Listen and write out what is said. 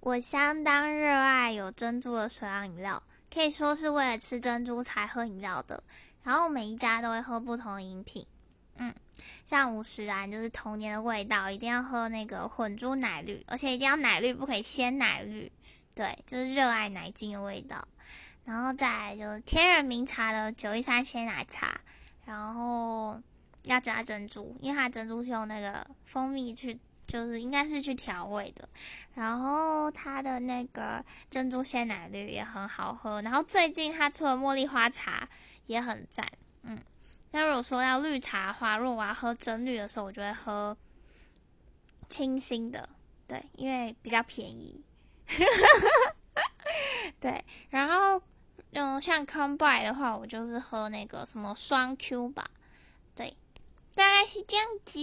我相当热爱有珍珠的水养饮料，可以说是为了吃珍珠才喝饮料的。然后每一家都会喝不同饮品，嗯，像五十兰就是童年的味道，一定要喝那个混珠奶绿，而且一定要奶绿，不可以鲜奶绿。对，就是热爱奶精的味道。然后再来就是天人茗茶的九一三鲜奶茶，然后要加珍珠，因为它珍珠是用那个蜂蜜去。就是应该是去调味的，然后它的那个珍珠鲜奶绿也很好喝，然后最近它出了茉莉花茶也很赞，嗯，那如果说要绿茶的话，如果我要喝真绿的时候，我就会喝清新的，对，因为比较便宜，对，然后嗯，像 Combine 的话，我就是喝那个什么双 Q 吧，对，大概是这样子。